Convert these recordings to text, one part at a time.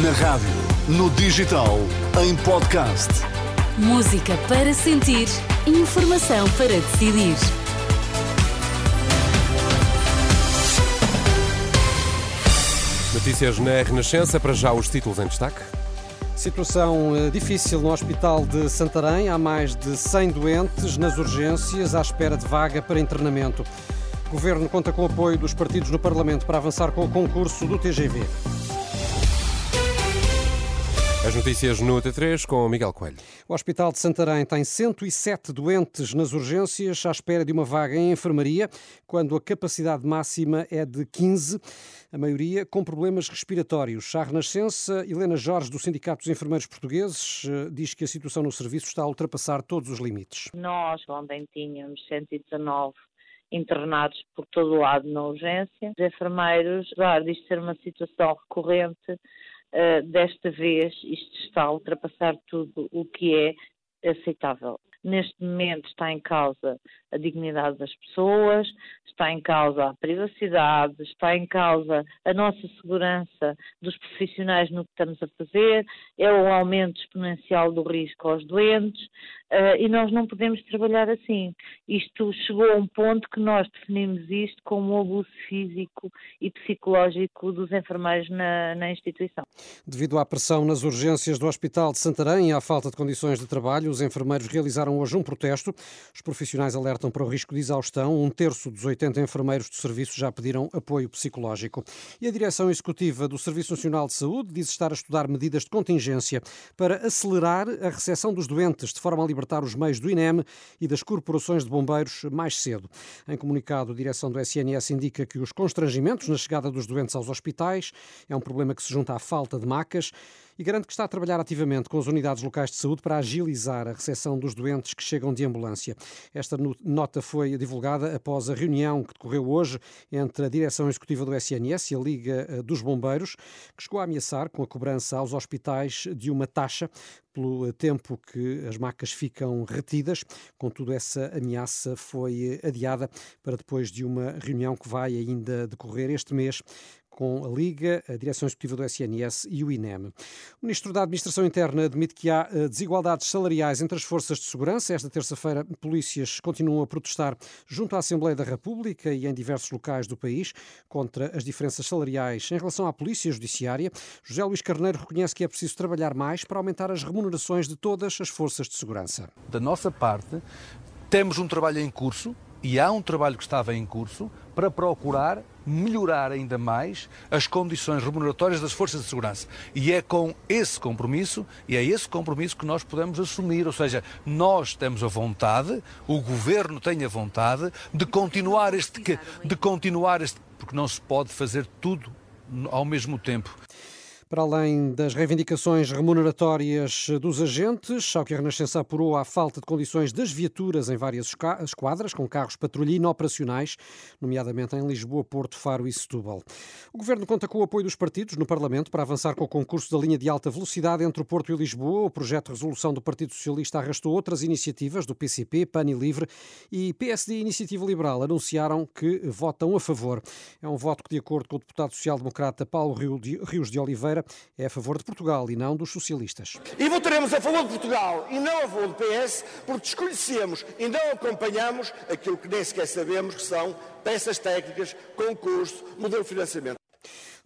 Na rádio, no digital, em podcast. Música para sentir, informação para decidir. Notícias na Renascença, para já os títulos em destaque. Situação eh, difícil no Hospital de Santarém. Há mais de 100 doentes nas urgências à espera de vaga para internamento. O Governo conta com o apoio dos partidos no Parlamento para avançar com o concurso do TGV. As notícias no T3 com Miguel Coelho. O Hospital de Santarém tem 107 doentes nas urgências à espera de uma vaga em enfermaria, quando a capacidade máxima é de 15, a maioria com problemas respiratórios. À Renascença, Helena Jorge, do Sindicato dos Enfermeiros Portugueses, eh, diz que a situação no serviço está a ultrapassar todos os limites. Nós ontem tínhamos 119 internados por todo o lado na urgência. Os enfermeiros, apesar disto ser uma situação recorrente, uh, desta vez isto está a ultrapassar tudo o que é aceitável. Neste momento está em causa a dignidade das pessoas, está em causa a privacidade, está em causa a nossa segurança dos profissionais no que estamos a fazer, é o aumento exponencial do risco aos doentes uh, e nós não podemos trabalhar assim. Isto chegou a um ponto que nós definimos isto como um abuso físico e psicológico dos enfermeiros na, na instituição. Devido à pressão nas urgências do Hospital de Santarém e à falta de condições de trabalho, os enfermeiros realizaram hoje um protesto. Os profissionais alertam para o risco de exaustão. Um terço dos 80 enfermeiros do serviço já pediram apoio psicológico. E a direção executiva do Serviço Nacional de Saúde diz estar a estudar medidas de contingência para acelerar a recepção dos doentes, de forma a libertar os meios do INEM e das corporações de bombeiros mais cedo. Em comunicado, a direção do SNS indica que os constrangimentos na chegada dos doentes aos hospitais é um problema que se junta à falta de macas e garante que está a trabalhar ativamente com as unidades locais de saúde para agilizar a recepção dos doentes que chegam de ambulância. Esta nota foi divulgada após a reunião que decorreu hoje entre a direção executiva do SNS e a Liga eh, dos Bombeiros, que chegou a ameaçar com a cobrança aos hospitais de uma taxa pelo eh, tempo que as macas ficam retidas. Contudo, essa ameaça foi eh, adiada para depois de uma reunião que vai ainda decorrer este mês com a Liga, a Direção Executiva do SNS e o INEM. O Ministro da Administração Interna admite que há eh, desigualdades salariais entre as forças de segurança. Esta terça-feira, polícias continuam a protestar junto à Assembleia da República e em diversos locais do país contra as diferenças salariais em relação à Polícia Judiciária. José Luís Carneiro reconhece que é preciso trabalhar mais para aumentar as remunerações de todas as forças de segurança. Da nossa parte, temos um trabalho em curso e há um trabalho que estava em curso para procurar melhorar ainda mais as condições remuneratórias das forças de segurança. E é com esse compromisso, e é esse compromisso que nós podemos assumir, ou seja, nós temos a vontade, o governo tem a vontade de continuar este de continuar este porque não se pode fazer tudo ao mesmo tempo. Para além das reivindicações remuneratórias dos agentes, ao que a Renascença apurou à falta de condições das viaturas em várias esquadras, com carros patrulha inoperacionais, nomeadamente em Lisboa, Porto, Faro e Setúbal. O Governo conta com o apoio dos partidos no Parlamento para avançar com o concurso da linha de alta velocidade entre o Porto e Lisboa. O projeto de resolução do Partido Socialista arrastou outras iniciativas do PCP, PAN e Livre e PSD e Iniciativa Liberal anunciaram que votam a favor. É um voto que, de acordo com o deputado social-democrata Paulo Rios de Oliveira, é a favor de Portugal e não dos socialistas. E votaremos a favor de Portugal e não a favor do PS, porque desconhecemos e não acompanhamos aquilo que nem sequer sabemos que são peças técnicas, concurso, modelo de financiamento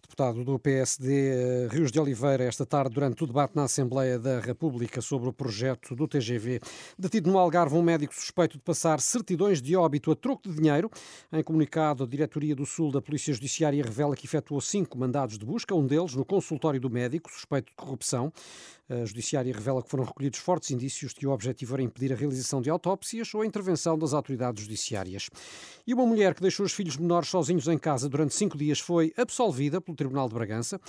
deputado do PSD eh, Rios de Oliveira esta tarde durante o debate na Assembleia da República sobre o projeto do TGV. Detido no Algarve um médico suspeito de passar certidões de óbito a troco de dinheiro. Em comunicado, a Diretoria do Sul da Polícia Judiciária revela que efetuou cinco mandados de busca, um deles no consultório do médico, suspeito de corrupção. A Judiciária revela que foram recolhidos fortes indícios de que o objetivo era impedir a realização de autópsias ou a intervenção das autoridades judiciárias. E uma mulher que deixou os filhos menores sozinhos em casa durante cinco dias foi absolvida pelo Tribunal de Bragança.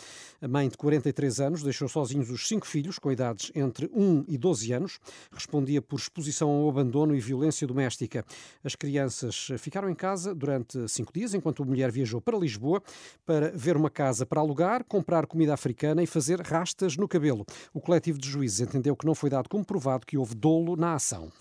A mãe de 43 anos deixou sozinhos os cinco filhos, com idades entre 1 e 12 anos. Respondia por exposição ao abandono e violência doméstica. As crianças ficaram em casa durante cinco dias, enquanto a mulher viajou para Lisboa para ver uma casa para alugar, comprar comida africana e fazer rastas no cabelo. O coletivo de juízes entendeu que não foi dado como provado que houve dolo na ação.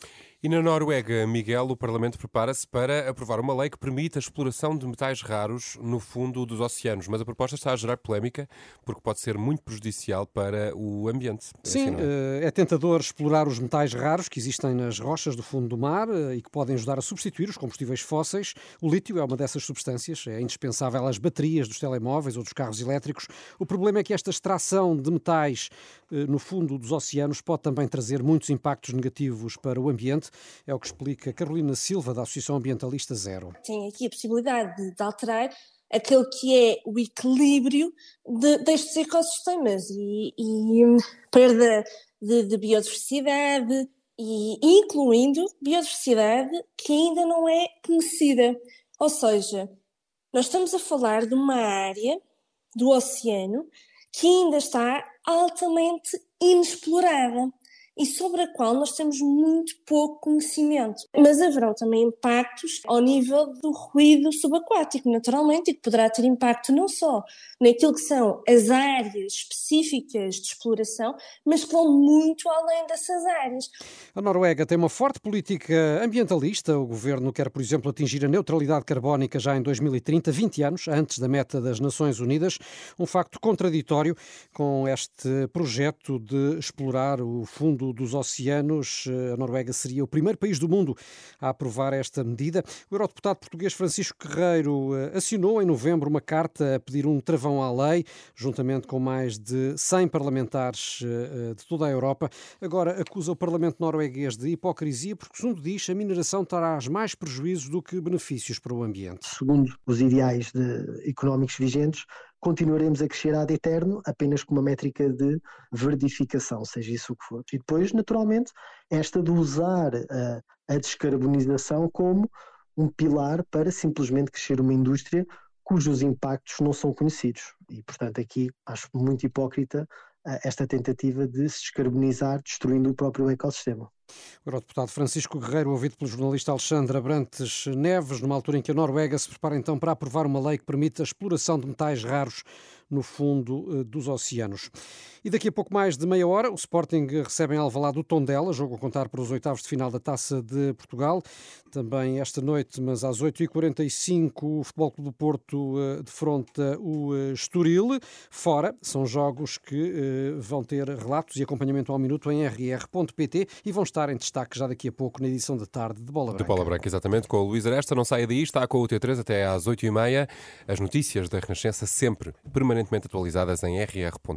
E na Noruega, Miguel, o Parlamento prepara-se para aprovar uma lei que permite a exploração de metais raros no fundo dos oceanos. Mas a proposta está a gerar polémica porque pode ser muito prejudicial para o ambiente. É Sim, assim, é? é tentador explorar os metais raros que existem nas rochas do fundo do mar eh, e que podem ajudar a substituir os combustíveis fósseis. O lítio é uma dessas substâncias, é indispensável às baterias dos telemóveis ou dos carros elétricos. O problema é que esta extração de metais eh, no fundo dos oceanos pode também trazer muitos impactos negativos para o ambiente é o que explica Carolina Silva, da Associação Ambientalista Zero. Tem aqui a possibilidade de, de alterar aquele que é o equilíbrio de, destes ecossistemas e, e hum, perda de, de, biodiversidade, e incluindo biodiversidade que ainda não é conhecida. Ou seja, nós estamos a falar de uma área do oceano que ainda está altamente inexplorada e sobre a qual nós temos muito pouco conhecimento. Mas haverão também impactos ao nível do ruído subaquático, naturalmente, e que poderá ter impacto não só naquilo que são as áreas específicas de exploração, mas que vão muito além dessas áreas. A Noruega tem uma forte política ambientalista. O governo quer, por exemplo, atingir a neutralidade carbónica já em 2030, 20 anos antes da meta das Nações Unidas. Um facto contraditório com este projeto de explorar o fundo dos oceanos. Eh, a Noruega seria o primeiro país do mundo a aprovar esta medida. O eurodeputado português Francisco Guerreiro eh, assinou em novembro uma carta a pedir um travão à lei, juntamente com mais de 100 parlamentares eh, de toda a Europa. Agora acusa o Parlamento norueguês de hipocrisia porque, segundo diz, a mineração traz mais prejuízos do que benefícios para o ambiente. Segundo os ideais de, económicos vigentes, continuaremos a crescer ad eterno apenas com uma métrica de verdificação, seja isso o que for. E depois, naturalmente, esta de usar a, a descarbonização como um pilar para simplesmente crescer uma indústria cujos impactos não são conhecidos. E, portanto, aqui acho muito hipócrita esta tentativa de se descarbonizar, destruindo o próprio ecossistema. O eurodeputado Francisco Guerreiro, ouvido pelo jornalista Alexandre Abrantes Neves, numa altura em que a Noruega se prepara então para aprovar uma lei que permite a exploração de metais raros no fundo eh, dos oceanos. E daqui a pouco mais de meia hora, o Sporting recebe em Alvalade o Tondela, jogo a contar para os oitavos de final da Taça de Portugal. Também esta noite, mas às 8h45, o Futebol Clube do Porto eh, defronta o eh, Estoril. Fora, são jogos que vão ter relatos e acompanhamento ao minuto em rr.pt e vão estar em destaque já daqui a pouco na edição da tarde de Bola Branca. De Bola Branca, exatamente, com o Luís Aresta. Não saia daí, está com o T3 até às 8h30. As notícias da Renascença sempre permanentemente atualizadas em rr.pt.